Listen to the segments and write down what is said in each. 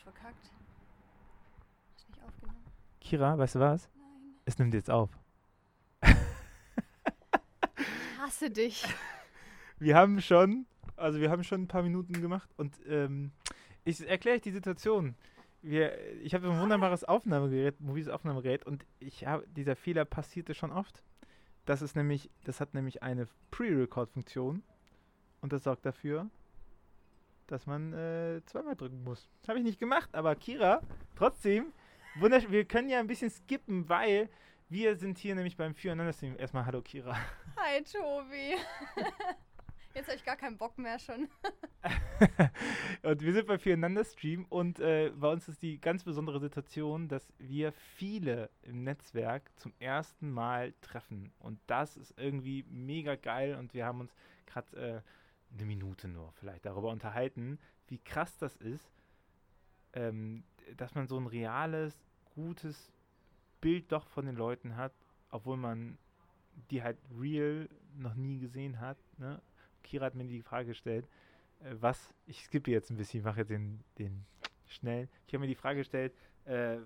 Du verkackt? Hast nicht aufgenommen? Kira, weißt du was? Nein. Es nimmt jetzt auf. Ich hasse dich. Wir haben schon, also wir haben schon ein paar Minuten gemacht und ähm, ich erkläre euch die Situation. Wir, ich habe ein wunderbares Aufnahmegerät, mobiles Aufnahmegerät und ich habe, dieser Fehler passierte schon oft. Das ist nämlich, das hat nämlich eine Pre-Record-Funktion und das sorgt dafür, dass man äh, zweimal drücken muss. Das habe ich nicht gemacht, aber Kira, trotzdem, wundersch wir können ja ein bisschen skippen, weil wir sind hier nämlich beim Füreinander-Stream. Erstmal Hallo Kira. Hi, Tobi. Jetzt habe ich gar keinen Bock mehr schon. und wir sind bei Füreinander Stream und äh, bei uns ist die ganz besondere Situation, dass wir viele im Netzwerk zum ersten Mal treffen. Und das ist irgendwie mega geil und wir haben uns gerade äh, eine Minute nur vielleicht darüber unterhalten, wie krass das ist, ähm, dass man so ein reales, gutes Bild doch von den Leuten hat, obwohl man die halt real noch nie gesehen hat. Ne? Kira hat mir die Frage gestellt, äh, was, ich skippe jetzt ein bisschen, mache jetzt den, den schnell. Ich habe mir die Frage gestellt, äh,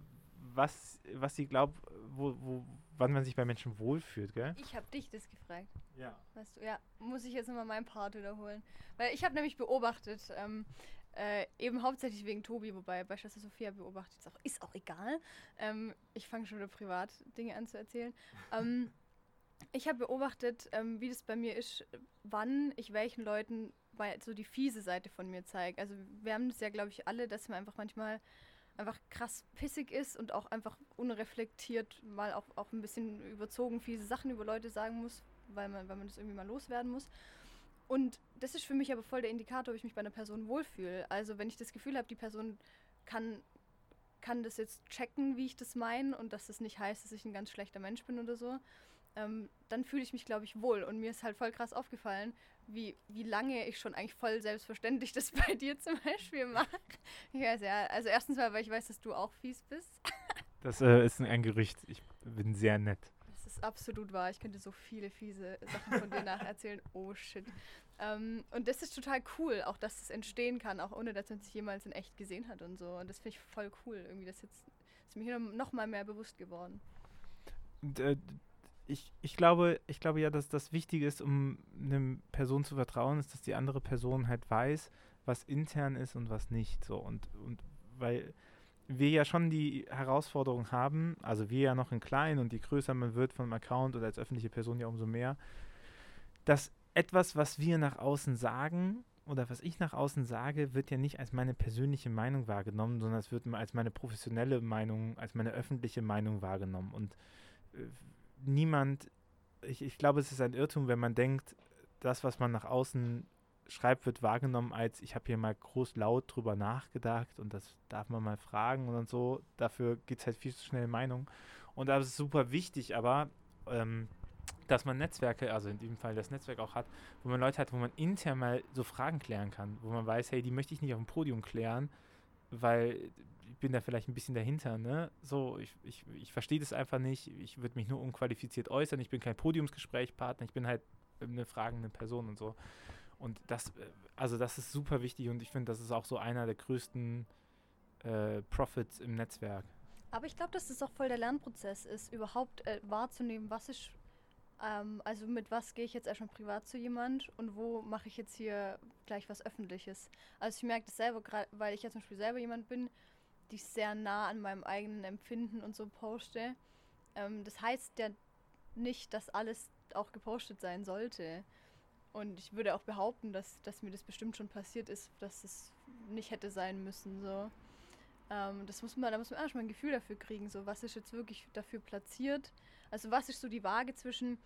was, was sie glaubt, wo, wo, wann man sich bei Menschen wohlfühlt, gell? Ich habe dich das gefragt. Ja. Weißt du, ja, muss ich jetzt nochmal meinen Part wiederholen. Weil ich habe nämlich beobachtet, ähm, äh, eben hauptsächlich wegen Tobi, wobei bei Schwester Sophia beobachtet es auch, ist auch egal. Ähm, ich fange schon wieder privat Dinge an zu erzählen. ähm, ich habe beobachtet, ähm, wie das bei mir ist, wann ich welchen Leuten so die fiese Seite von mir zeige. Also wir haben das ja, glaube ich, alle, dass man einfach manchmal einfach krass pissig ist und auch einfach unreflektiert mal auch, auch ein bisschen überzogen fiese Sachen über Leute sagen muss, weil man, weil man das irgendwie mal loswerden muss. Und das ist für mich aber voll der Indikator, ob ich mich bei einer Person wohlfühle. Also wenn ich das Gefühl habe, die Person kann, kann das jetzt checken, wie ich das meine und dass das nicht heißt, dass ich ein ganz schlechter Mensch bin oder so, ähm, dann fühle ich mich, glaube ich, wohl. Und mir ist halt voll krass aufgefallen, wie, wie lange ich schon eigentlich voll selbstverständlich das bei dir zum Beispiel mache. Ich weiß ja, also erstens mal, weil ich weiß, dass du auch fies bist. Das äh, ist ein Gerücht. Ich bin sehr nett. Das ist absolut wahr. Ich könnte so viele fiese Sachen von dir nacherzählen. Oh shit. Ähm, und das ist total cool, auch dass es entstehen kann, auch ohne dass man sich jemals in echt gesehen hat und so. Und das finde ich voll cool. Irgendwie das jetzt ist mir hier noch mal mehr bewusst geworden. Und, äh, ich, ich, glaube, ich glaube ja, dass das Wichtige ist, um einer Person zu vertrauen, ist, dass die andere Person halt weiß, was intern ist und was nicht. So und, und weil wir ja schon die Herausforderung haben, also wir ja noch in klein und je größer man wird vom Account oder als öffentliche Person ja umso mehr, dass etwas, was wir nach außen sagen oder was ich nach außen sage, wird ja nicht als meine persönliche Meinung wahrgenommen, sondern es wird als meine professionelle Meinung, als meine öffentliche Meinung wahrgenommen. Und äh, niemand, ich, ich glaube, es ist ein Irrtum, wenn man denkt, das, was man nach außen schreibt, wird wahrgenommen als, ich habe hier mal groß laut drüber nachgedacht und das darf man mal fragen und so. Dafür geht es halt viel zu schnell Meinung. Und das ist super wichtig, aber ähm, dass man Netzwerke, also in dem Fall das Netzwerk auch hat, wo man Leute hat, wo man intern mal so Fragen klären kann, wo man weiß, hey, die möchte ich nicht auf dem Podium klären, weil ich bin da vielleicht ein bisschen dahinter, ne? So, ich, ich, ich verstehe das einfach nicht, ich würde mich nur unqualifiziert äußern, ich bin kein Podiumsgesprächspartner, ich bin halt eine fragende Person und so. Und das, also das ist super wichtig und ich finde, das ist auch so einer der größten äh, Profits im Netzwerk. Aber ich glaube, dass das auch voll der Lernprozess ist, überhaupt äh, wahrzunehmen, was ist, ähm, also mit was gehe ich jetzt erstmal privat zu jemand und wo mache ich jetzt hier gleich was Öffentliches. Also ich merke das selber, weil ich ja zum Beispiel selber jemand bin, die ich sehr nah an meinem eigenen Empfinden und so poste. Ähm, das heißt ja nicht, dass alles auch gepostet sein sollte. Und ich würde auch behaupten, dass, dass mir das bestimmt schon passiert ist, dass es nicht hätte sein müssen. So. Ähm, das muss man, da muss man erstmal ein Gefühl dafür kriegen, so was ist jetzt wirklich dafür platziert. Also was ist so die Waage zwischen,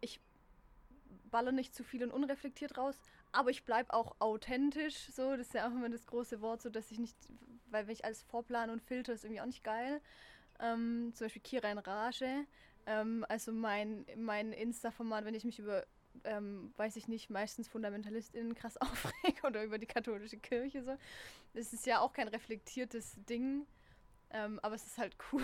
ich baller nicht zu viel und unreflektiert raus, aber ich bleibe auch authentisch, so, das ist ja auch immer das große Wort, so dass ich nicht, weil wenn ich alles vorplane und filter, ist irgendwie auch nicht geil. Ähm, zum Beispiel Kira in Rage, ähm, also mein, mein Insta-Format, wenn ich mich über ähm, weiß ich nicht, meistens FundamentalistInnen krass aufregen oder über die katholische Kirche so. Das ist ja auch kein reflektiertes Ding, ähm, aber es ist halt cool.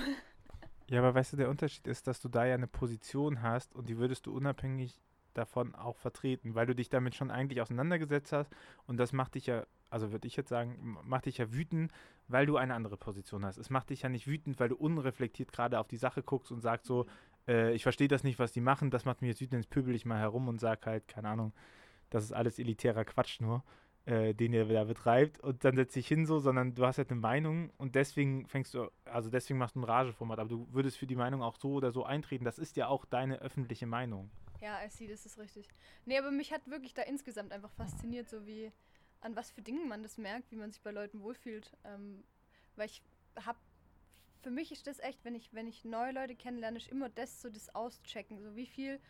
Ja, aber weißt du, der Unterschied ist, dass du da ja eine Position hast und die würdest du unabhängig davon auch vertreten, weil du dich damit schon eigentlich auseinandergesetzt hast. Und das macht dich ja, also würde ich jetzt sagen, macht dich ja wütend, weil du eine andere Position hast. Es macht dich ja nicht wütend, weil du unreflektiert gerade auf die Sache guckst und sagst so, äh, ich verstehe das nicht, was die machen, das macht mich jetzt wütend, jetzt pöbel ich mal herum und sag halt, keine Ahnung, das ist alles elitärer Quatsch nur, äh, den ihr da betreibt. Und dann setzt dich hin so, sondern du hast halt eine Meinung und deswegen fängst du, also deswegen machst du ein Rageformat, aber du würdest für die Meinung auch so oder so eintreten, das ist ja auch deine öffentliche Meinung. Ja, I see, das ist richtig. Nee, aber mich hat wirklich da insgesamt einfach fasziniert, so wie an was für Dingen man das merkt, wie man sich bei Leuten wohlfühlt. Ähm, weil ich hab, für mich ist das echt, wenn ich, wenn ich neue Leute kennenlerne, ist immer das so das Auschecken. So wie viel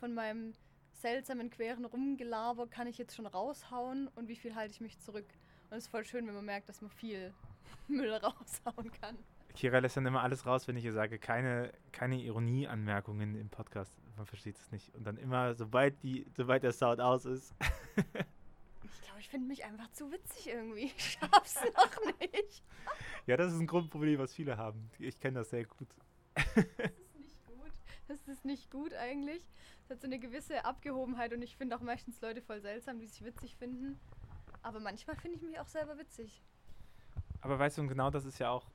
von meinem seltsamen, queren Rumgelaber kann ich jetzt schon raushauen und wie viel halte ich mich zurück. Und es ist voll schön, wenn man merkt, dass man viel Müll raushauen kann. Kira lässt dann immer alles raus, wenn ich ihr sage, keine, keine Ironieanmerkungen im Podcast. Man versteht es nicht. Und dann immer, sobald, die, sobald der Sound aus ist. ich glaube, ich finde mich einfach zu witzig irgendwie. Ich schaff's noch nicht. ja, das ist ein Grundproblem, was viele haben. Ich kenne das sehr gut. das ist nicht gut. Das ist nicht gut eigentlich. Es hat so eine gewisse Abgehobenheit und ich finde auch meistens Leute voll seltsam, die sich witzig finden. Aber manchmal finde ich mich auch selber witzig. Aber weißt du, genau das ist ja auch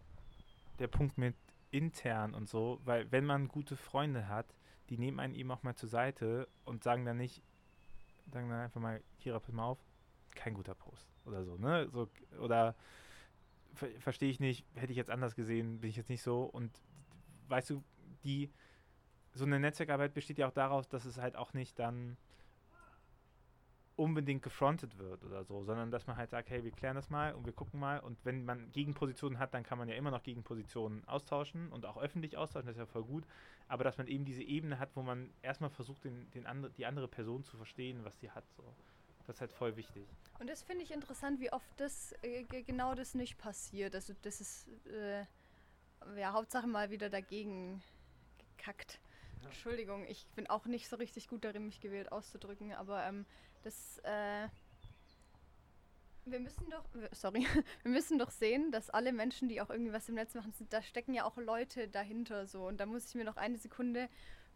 der Punkt mit intern und so, weil wenn man gute Freunde hat, die nehmen einen eben auch mal zur Seite und sagen dann nicht, sagen dann einfach mal, Kira, pass mal auf, kein guter Post oder so, ne? So, oder ver verstehe ich nicht, hätte ich jetzt anders gesehen, bin ich jetzt nicht so. Und weißt du, die, so eine Netzwerkarbeit besteht ja auch daraus, dass es halt auch nicht dann unbedingt gefrontet wird oder so, sondern dass man halt sagt, hey, wir klären das mal und wir gucken mal und wenn man Gegenpositionen hat, dann kann man ja immer noch Gegenpositionen austauschen und auch öffentlich austauschen, das ist ja voll gut, aber dass man eben diese Ebene hat, wo man erstmal versucht, den, den andre, die andere Person zu verstehen, was sie hat, so. Das ist halt voll wichtig. Und das finde ich interessant, wie oft das äh, genau das nicht passiert. Also das ist äh, ja Hauptsache mal wieder dagegen gekackt. Ja. Entschuldigung, ich bin auch nicht so richtig gut darin, mich gewählt auszudrücken, aber ähm, das, äh, wir müssen doch, sorry, wir müssen doch sehen, dass alle Menschen, die auch irgendwie was im Netz machen, da stecken ja auch Leute dahinter so. Und da muss ich mir noch eine Sekunde,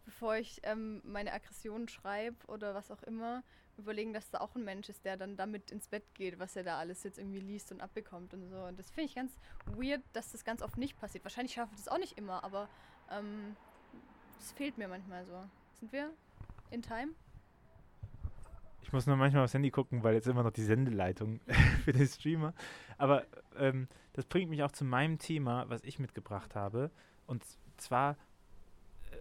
bevor ich ähm, meine Aggression schreibe oder was auch immer, überlegen, dass da auch ein Mensch ist, der dann damit ins Bett geht, was er da alles jetzt irgendwie liest und abbekommt und so. Und das finde ich ganz weird, dass das ganz oft nicht passiert. Wahrscheinlich schaffe ich das auch nicht immer, aber ähm, das fehlt mir manchmal so. Sind wir in Time? Ich muss nur manchmal aufs Handy gucken, weil jetzt immer noch die Sendeleitung für den Streamer. Aber ähm, das bringt mich auch zu meinem Thema, was ich mitgebracht habe. Und zwar äh,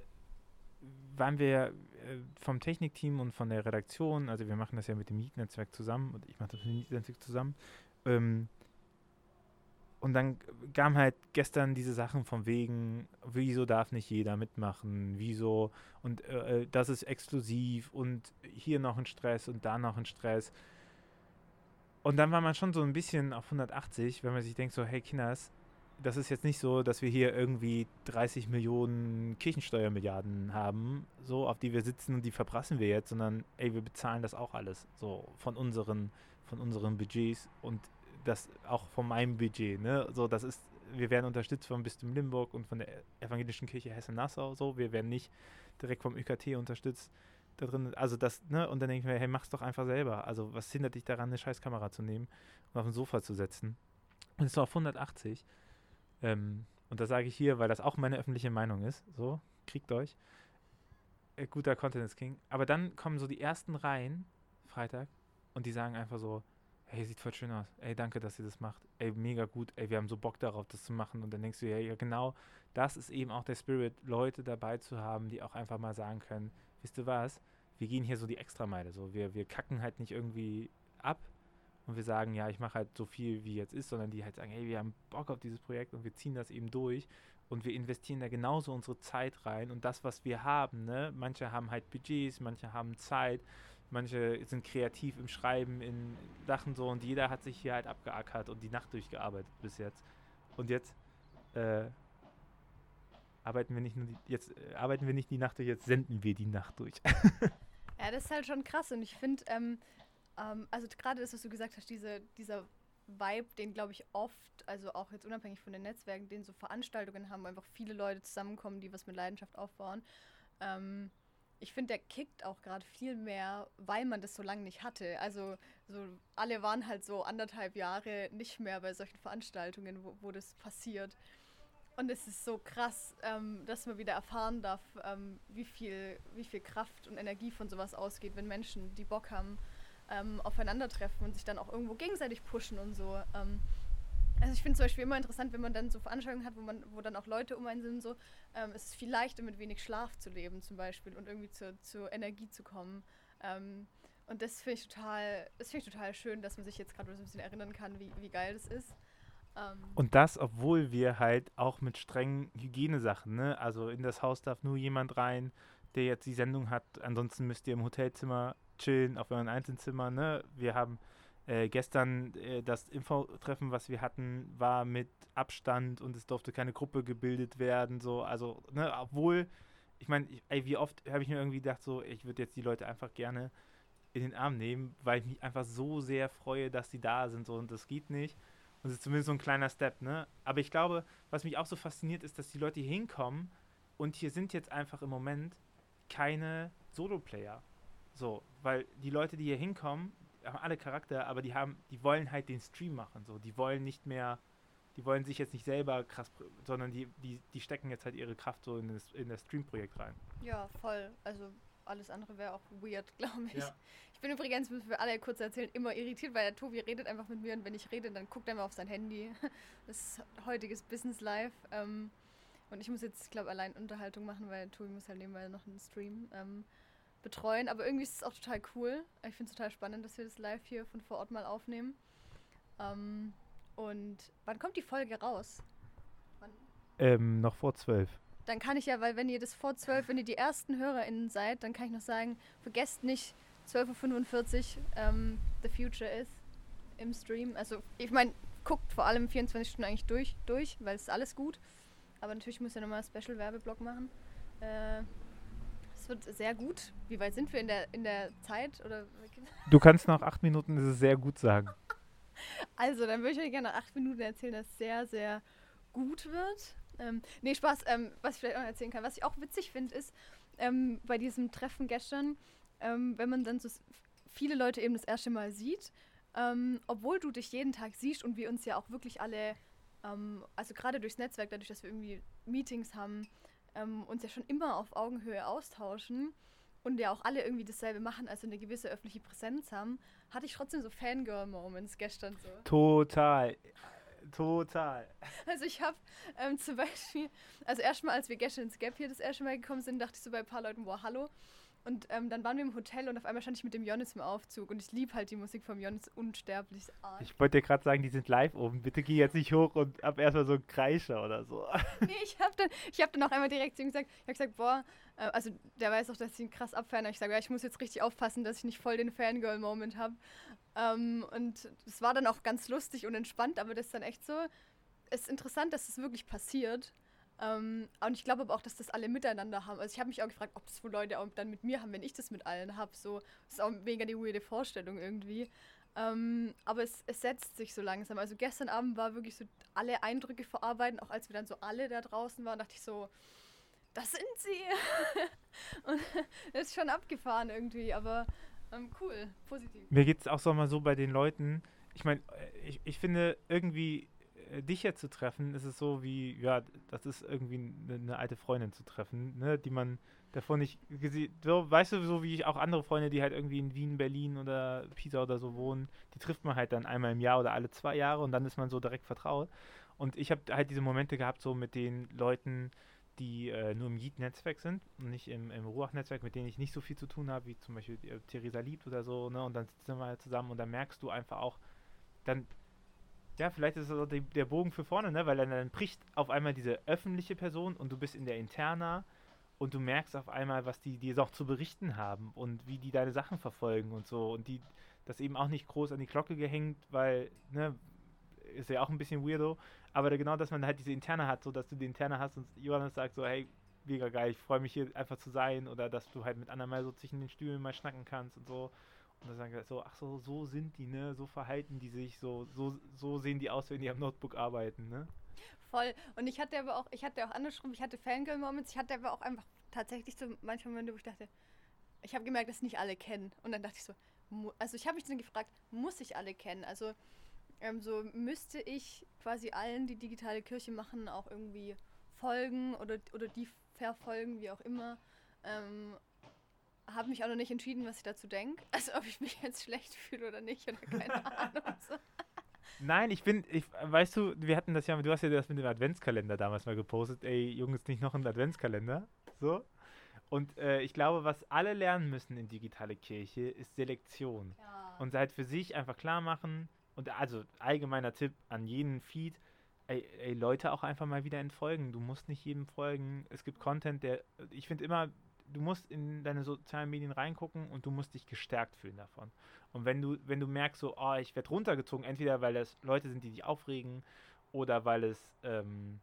waren wir äh, vom Technikteam und von der Redaktion, also wir machen das ja mit dem Mietnetzwerk zusammen und ich mache das mit dem Mietnetzwerk zusammen, ähm, und dann kamen halt gestern diese Sachen von wegen, wieso darf nicht jeder mitmachen, wieso und äh, äh, das ist exklusiv und hier noch ein Stress und da noch ein Stress. Und dann war man schon so ein bisschen auf 180, wenn man sich denkt so, hey Kinders, das ist jetzt nicht so, dass wir hier irgendwie 30 Millionen Kirchensteuermilliarden haben, so auf die wir sitzen und die verprassen wir jetzt, sondern ey, wir bezahlen das auch alles so von unseren von unseren Budgets und das auch von meinem Budget, ne? So, das ist, wir werden unterstützt vom Bistum Limburg und von der Evangelischen Kirche Hessen-Nassau, so, wir werden nicht direkt vom ÜKT unterstützt da drin, also das, ne, und dann denke ich mir, hey, mach's doch einfach selber. Also, was hindert dich daran, eine scheiß Kamera zu nehmen und auf dem Sofa zu setzen? Und es ist auf 180. Ähm, und das sage ich hier, weil das auch meine öffentliche Meinung ist. So, kriegt euch. Äh, guter Content King. Aber dann kommen so die ersten Reihen, Freitag, und die sagen einfach so, hey, sieht voll schön aus. Ey, danke, dass ihr das macht. Ey, mega gut. Ey, wir haben so Bock darauf, das zu machen. Und dann denkst du, ja, ja, genau, das ist eben auch der Spirit, Leute dabei zu haben, die auch einfach mal sagen können, wisst ihr was, wir gehen hier so die Extrameile. So, wir, wir kacken halt nicht irgendwie ab und wir sagen, ja, ich mache halt so viel, wie jetzt ist, sondern die halt sagen, hey, wir haben Bock auf dieses Projekt und wir ziehen das eben durch und wir investieren da genauso unsere Zeit rein und das, was wir haben, ne, manche haben halt Budgets, manche haben Zeit, manche sind kreativ im Schreiben, in Sachen so und jeder hat sich hier halt abgeackert und die Nacht durchgearbeitet bis jetzt. Und jetzt äh, arbeiten wir nicht nur die, jetzt äh, arbeiten wir nicht die Nacht durch, jetzt senden wir die Nacht durch. ja, das ist halt schon krass und ich finde, ähm, ähm, also gerade das, was du gesagt hast, diese, dieser Vibe, den glaube ich oft, also auch jetzt unabhängig von den Netzwerken, den so Veranstaltungen haben, wo einfach viele Leute zusammenkommen, die was mit Leidenschaft aufbauen. Ähm, ich finde, der kickt auch gerade viel mehr, weil man das so lange nicht hatte. Also so alle waren halt so anderthalb Jahre nicht mehr bei solchen Veranstaltungen, wo, wo das passiert. Und es ist so krass, ähm, dass man wieder erfahren darf, ähm, wie, viel, wie viel Kraft und Energie von sowas ausgeht, wenn Menschen, die Bock haben, ähm, aufeinandertreffen und sich dann auch irgendwo gegenseitig pushen und so. Also ich finde zum Beispiel immer interessant, wenn man dann so Veranstaltungen hat, wo man, wo dann auch Leute um einen sind, so, ähm, es ist viel leichter, mit wenig Schlaf zu leben zum Beispiel und irgendwie zur, zur Energie zu kommen. Ähm, und das finde ich total, das finde ich total schön, dass man sich jetzt gerade so ein bisschen erinnern kann, wie, wie geil das ist. Ähm, und das, obwohl wir halt auch mit strengen Hygienesachen, ne? Also in das Haus darf nur jemand rein, der jetzt die Sendung hat. Ansonsten müsst ihr im Hotelzimmer chillen, auf euren Einzelzimmer, ne? Wir haben äh, gestern äh, das Infotreffen, was wir hatten, war mit Abstand und es durfte keine Gruppe gebildet werden, so, also, ne, obwohl, ich meine, wie oft habe ich mir irgendwie gedacht, so, ich würde jetzt die Leute einfach gerne in den Arm nehmen, weil ich mich einfach so sehr freue, dass sie da sind, so, und das geht nicht. Und es ist zumindest so ein kleiner Step, ne? Aber ich glaube, was mich auch so fasziniert, ist, dass die Leute hier hinkommen und hier sind jetzt einfach im Moment keine Solo-Player. So, weil die Leute, die hier hinkommen, haben alle Charakter, aber die haben, die wollen halt den Stream machen. So, die wollen nicht mehr, die wollen sich jetzt nicht selber krass, sondern die, die, die stecken jetzt halt ihre Kraft so in das, in das Stream-Projekt rein. Ja, voll. Also alles andere wäre auch weird, glaube ich. Ja bin übrigens, müssen wir alle kurz erzählen, immer irritiert, weil der Tobi redet einfach mit mir und wenn ich rede, dann guckt er mal auf sein Handy. Das ist heutiges Business Live. Ähm, und ich muss jetzt, ich glaube, allein Unterhaltung machen, weil Tobi muss halt nebenbei noch einen Stream ähm, betreuen. Aber irgendwie ist es auch total cool. Ich finde es total spannend, dass wir das live hier von vor Ort mal aufnehmen. Ähm, und wann kommt die Folge raus? Ähm, noch vor zwölf. Dann kann ich ja, weil wenn ihr das vor zwölf, wenn ihr die ersten HörerInnen seid, dann kann ich noch sagen, vergesst nicht, 12.45 Uhr ähm, The Future ist im Stream. Also ich meine, guckt vor allem 24 Stunden eigentlich durch, durch weil es ist alles gut. Aber natürlich muss ja nochmal Special Werbeblock machen. Äh, es wird sehr gut. Wie weit sind wir in der, in der Zeit? Oder du kannst nach acht Minuten ist es sehr gut sagen. Also, dann würde ich euch gerne nach acht Minuten erzählen, dass es sehr, sehr gut wird. Ähm, nee, Spaß. Ähm, was ich vielleicht auch erzählen kann. Was ich auch witzig finde, ist, ähm, bei diesem Treffen gestern, ähm, wenn man dann so viele Leute eben das erste Mal sieht, ähm, obwohl du dich jeden Tag siehst und wir uns ja auch wirklich alle, ähm, also gerade durchs Netzwerk, dadurch, dass wir irgendwie Meetings haben, ähm, uns ja schon immer auf Augenhöhe austauschen und ja auch alle irgendwie dasselbe machen, also eine gewisse öffentliche Präsenz haben, hatte ich trotzdem so Fangirl-Moments gestern so. Total. Total. Also ich habe ähm, zum Beispiel, also erstmal, als wir gestern ins Gap hier das erste Mal gekommen sind, dachte ich so bei ein paar Leuten, boah, hallo. Und ähm, dann waren wir im Hotel und auf einmal stand ich mit dem Jonas im Aufzug und ich liebe halt die Musik vom Jonas unsterblich. Arg. Ich wollte dir gerade sagen, die sind live oben. Bitte geh jetzt nicht hoch und ab erstmal so einen Kreischer oder so. Nee, ich habe dann, hab dann auch einmal direkt zu ihm gesagt, ich habe gesagt, boah, äh, also der weiß auch, dass ich ihn krass abfeiern. Ich sage, ja, ich muss jetzt richtig aufpassen, dass ich nicht voll den Fangirl-Moment habe. Ähm, und es war dann auch ganz lustig und entspannt, aber das ist dann echt so, es ist interessant, dass es das wirklich passiert. Ähm, und ich glaube aber auch, dass das alle miteinander haben. Also ich habe mich auch gefragt, ob das wohl Leute auch dann mit mir haben, wenn ich das mit allen habe. So, das ist auch mega die weirde Vorstellung irgendwie. Ähm, aber es, es, setzt sich so langsam. Also gestern Abend war wirklich so alle Eindrücke verarbeiten, auch als wir dann so alle da draußen waren, dachte ich so, das sind sie. und das ist schon abgefahren irgendwie, aber ähm, cool, positiv. Mir geht es auch so mal so bei den Leuten. Ich meine, ich, ich finde irgendwie äh, dich jetzt zu treffen, ist es so wie, ja, das ist irgendwie eine, eine alte Freundin zu treffen, ne, die man davor nicht gesehen, so, weißt du, so wie ich auch andere Freunde, die halt irgendwie in Wien, Berlin oder Pisa oder so wohnen, die trifft man halt dann einmal im Jahr oder alle zwei Jahre und dann ist man so direkt vertraut. Und ich habe halt diese Momente gehabt, so mit den Leuten, die äh, nur im Yeet-Netzwerk sind und nicht im, im Ruach-Netzwerk, mit denen ich nicht so viel zu tun habe, wie zum Beispiel äh, Theresa Liebt oder so, ne? Und dann sitzen wir halt zusammen und dann merkst du einfach auch, dann ja, vielleicht ist das die, der Bogen für vorne, ne? Weil dann, dann bricht auf einmal diese öffentliche Person und du bist in der Interna und du merkst auf einmal, was die dir auch zu berichten haben und wie die deine Sachen verfolgen und so. Und die das eben auch nicht groß an die Glocke gehängt, weil, ne, ist ja auch ein bisschen weirdo, aber genau, dass man halt diese Interne hat, so dass du die Interne hast und Johannes sagt so, hey, mega geil, ich freue mich hier einfach zu sein oder dass du halt mit anderen mal so zwischen den Stühlen mal schnacken kannst und so. Und dann sagen so, ach so, so sind die, ne? So verhalten die sich, so, so, so sehen die aus, wenn die am Notebook arbeiten, ne? Voll. Und ich hatte aber auch, ich hatte auch andersrum, ich hatte Fangirl-Moments, ich hatte aber auch einfach tatsächlich so manche Momente, wo ich dachte, ich habe gemerkt, dass nicht alle kennen. Und dann dachte ich so, also ich habe mich dann gefragt, muss ich alle kennen? Also ähm, so müsste ich quasi allen, die digitale Kirche machen, auch irgendwie folgen oder, oder die verfolgen, wie auch immer. Ähm, habe mich auch noch nicht entschieden, was ich dazu denke. Also ob ich mich jetzt schlecht fühle oder nicht oder keine Ahnung. So. Nein, ich bin, ich, weißt du, wir hatten das ja, du hast ja das mit dem Adventskalender damals mal gepostet. Ey, Jungs, nicht noch ein Adventskalender. So. Und äh, ich glaube, was alle lernen müssen in digitale Kirche, ist Selektion. Ja. Und halt für sich einfach klar machen. Und also allgemeiner Tipp an jeden Feed, ey, ey, Leute auch einfach mal wieder entfolgen. Du musst nicht jedem folgen. Es gibt Content, der, ich finde immer, du musst in deine sozialen Medien reingucken und du musst dich gestärkt fühlen davon. Und wenn du, wenn du merkst, so, oh, ich werde runtergezogen, entweder weil es Leute sind, die dich aufregen, oder weil es, ähm,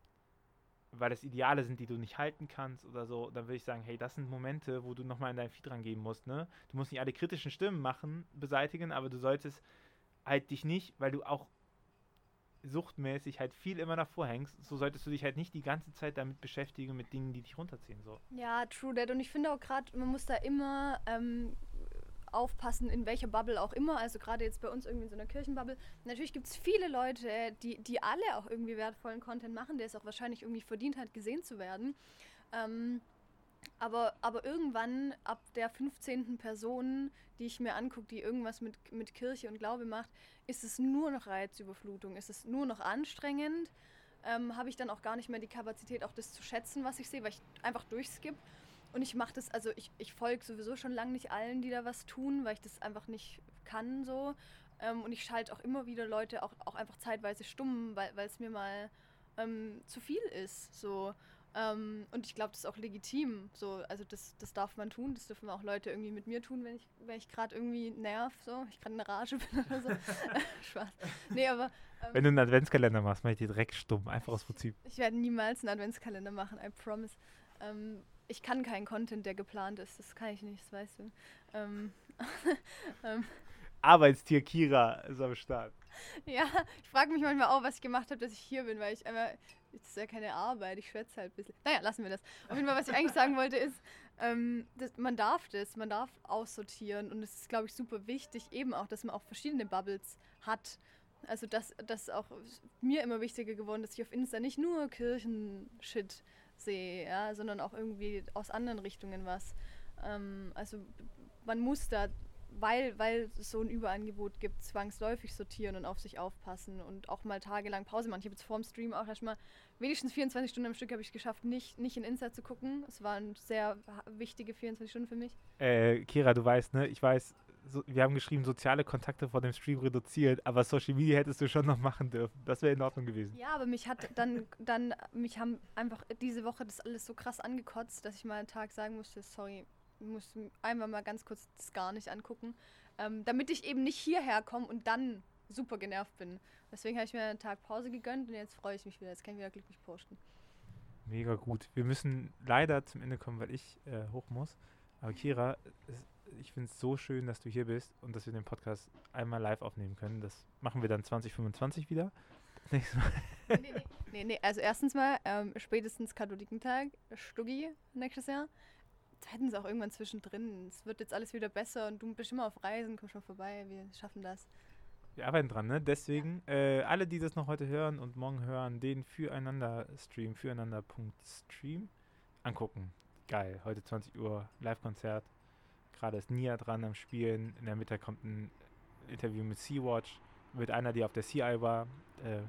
weil es Ideale sind, die du nicht halten kannst oder so, dann würde ich sagen, hey, das sind Momente, wo du nochmal in dein Feed rangehen musst, ne? Du musst nicht alle kritischen Stimmen machen, beseitigen, aber du solltest halt dich nicht, weil du auch suchtmäßig halt viel immer davor hängst, so solltest du dich halt nicht die ganze Zeit damit beschäftigen, mit Dingen, die dich runterziehen. So. Ja, true that. Und ich finde auch gerade, man muss da immer ähm, aufpassen, in welcher Bubble auch immer. Also gerade jetzt bei uns irgendwie in so einer Kirchenbubble. Natürlich gibt es viele Leute, die, die alle auch irgendwie wertvollen Content machen, der es auch wahrscheinlich irgendwie verdient hat, gesehen zu werden. Ähm, aber, aber irgendwann, ab der 15. Person, die ich mir angucke, die irgendwas mit, mit Kirche und Glaube macht, ist es nur noch Reizüberflutung, ist es nur noch anstrengend. Ähm, Habe ich dann auch gar nicht mehr die Kapazität, auch das zu schätzen, was ich sehe, weil ich einfach durchskipp. Und ich mache das, also ich, ich folge sowieso schon lange nicht allen, die da was tun, weil ich das einfach nicht kann so. Ähm, und ich schalte auch immer wieder Leute auch, auch einfach zeitweise stumm, weil es mir mal ähm, zu viel ist. So. Ähm, und ich glaube, das ist auch legitim. So, also das, das darf man tun. Das dürfen auch Leute irgendwie mit mir tun, wenn ich, wenn ich gerade irgendwie nerv, so, ich gerade in der Rage bin oder so. Spaß. Nee, aber. Ähm, wenn du einen Adventskalender machst, mach ich dir direkt stumm, einfach aus Prinzip. Ich werde niemals einen Adventskalender machen, I promise. Ähm, ich kann keinen Content, der geplant ist. Das kann ich nicht, das weißt du. Ähm, ähm, Arbeitstier Kira ist am Start. Ja, ich frage mich manchmal auch, was ich gemacht habe, dass ich hier bin, weil ich einfach das ist ja keine Arbeit, ich schwätze halt ein bisschen. Naja, lassen wir das. Auf jeden Fall, was ich eigentlich sagen wollte, ist, ähm, das, man darf das, man darf aussortieren und es ist, glaube ich, super wichtig, eben auch, dass man auch verschiedene Bubbles hat. Also das, das ist auch mir immer wichtiger geworden, dass ich auf Insta nicht nur Kirchenshit sehe, ja, sondern auch irgendwie aus anderen Richtungen was. Ähm, also man muss da weil, weil es so ein Überangebot gibt, zwangsläufig sortieren und auf sich aufpassen und auch mal tagelang Pause machen. Ich habe jetzt vorm Stream auch erstmal wenigstens 24 Stunden am Stück habe ich geschafft, nicht, nicht in Insta zu gucken. Es waren sehr wichtige 24 Stunden für mich. Äh, Kira, du weißt, ne? Ich weiß, so, wir haben geschrieben, soziale Kontakte vor dem Stream reduziert, aber Social Media hättest du schon noch machen dürfen. Das wäre in Ordnung gewesen. Ja, aber mich hat dann, dann, mich haben einfach diese Woche das alles so krass angekotzt, dass ich mal einen Tag sagen musste, sorry, muss einmal mal ganz kurz das gar nicht angucken, ähm, damit ich eben nicht hierher komme und dann super genervt bin. Deswegen habe ich mir einen Tag Pause gegönnt und jetzt freue ich mich wieder. Jetzt kann ich wieder glücklich posten. Mega gut. Wir müssen leider zum Ende kommen, weil ich äh, hoch muss. Aber Kira, es, ich finde es so schön, dass du hier bist und dass wir den Podcast einmal live aufnehmen können. Das machen wir dann 2025 wieder. Nächstes Mal. Nee, nee, nee, nee. Also erstens mal ähm, spätestens Katholikentag, Stuggi nächstes Jahr hätten sie auch irgendwann zwischendrin. Es wird jetzt alles wieder besser und du bist immer auf Reisen, komm schon vorbei, wir schaffen das. Wir arbeiten dran, ne? Deswegen, ja. äh, alle, die das noch heute hören und morgen hören, den Füreinander-Stream, füreinander.stream angucken. Geil, heute 20 Uhr, Live-Konzert. Gerade ist Nia dran am Spielen. In der Mitte kommt ein Interview mit Sea-Watch, mit einer, die auf der CI war. Äh,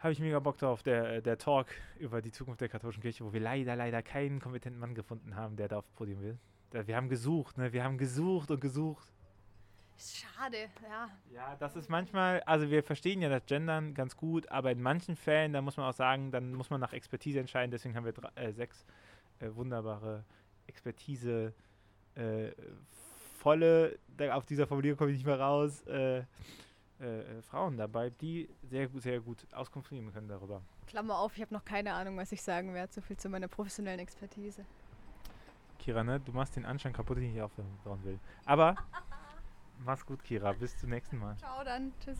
habe ich mega Bock drauf, der, äh, der Talk über die Zukunft der katholischen Kirche, wo wir leider, leider keinen kompetenten Mann gefunden haben, der da auf Podium will. Wir haben gesucht, ne? Wir haben gesucht und gesucht. Schade, ja. Ja, das ist manchmal, also wir verstehen ja das Gendern ganz gut, aber in manchen Fällen, da muss man auch sagen, dann muss man nach Expertise entscheiden. Deswegen haben wir drei, äh, sechs äh, wunderbare Expertise äh, volle, auf dieser Formulierung komme ich nicht mehr raus, äh, äh, Frauen dabei, die sehr, sehr gut Auskunft geben können darüber. Klammer auf, ich habe noch keine Ahnung, was ich sagen werde. So viel zu meiner professionellen Expertise. Kira, ne? Du machst den Anschein kaputt, den ich aufbauen will. Aber mach's gut, Kira. Bis zum nächsten Mal. Ciao dann. Tschüss.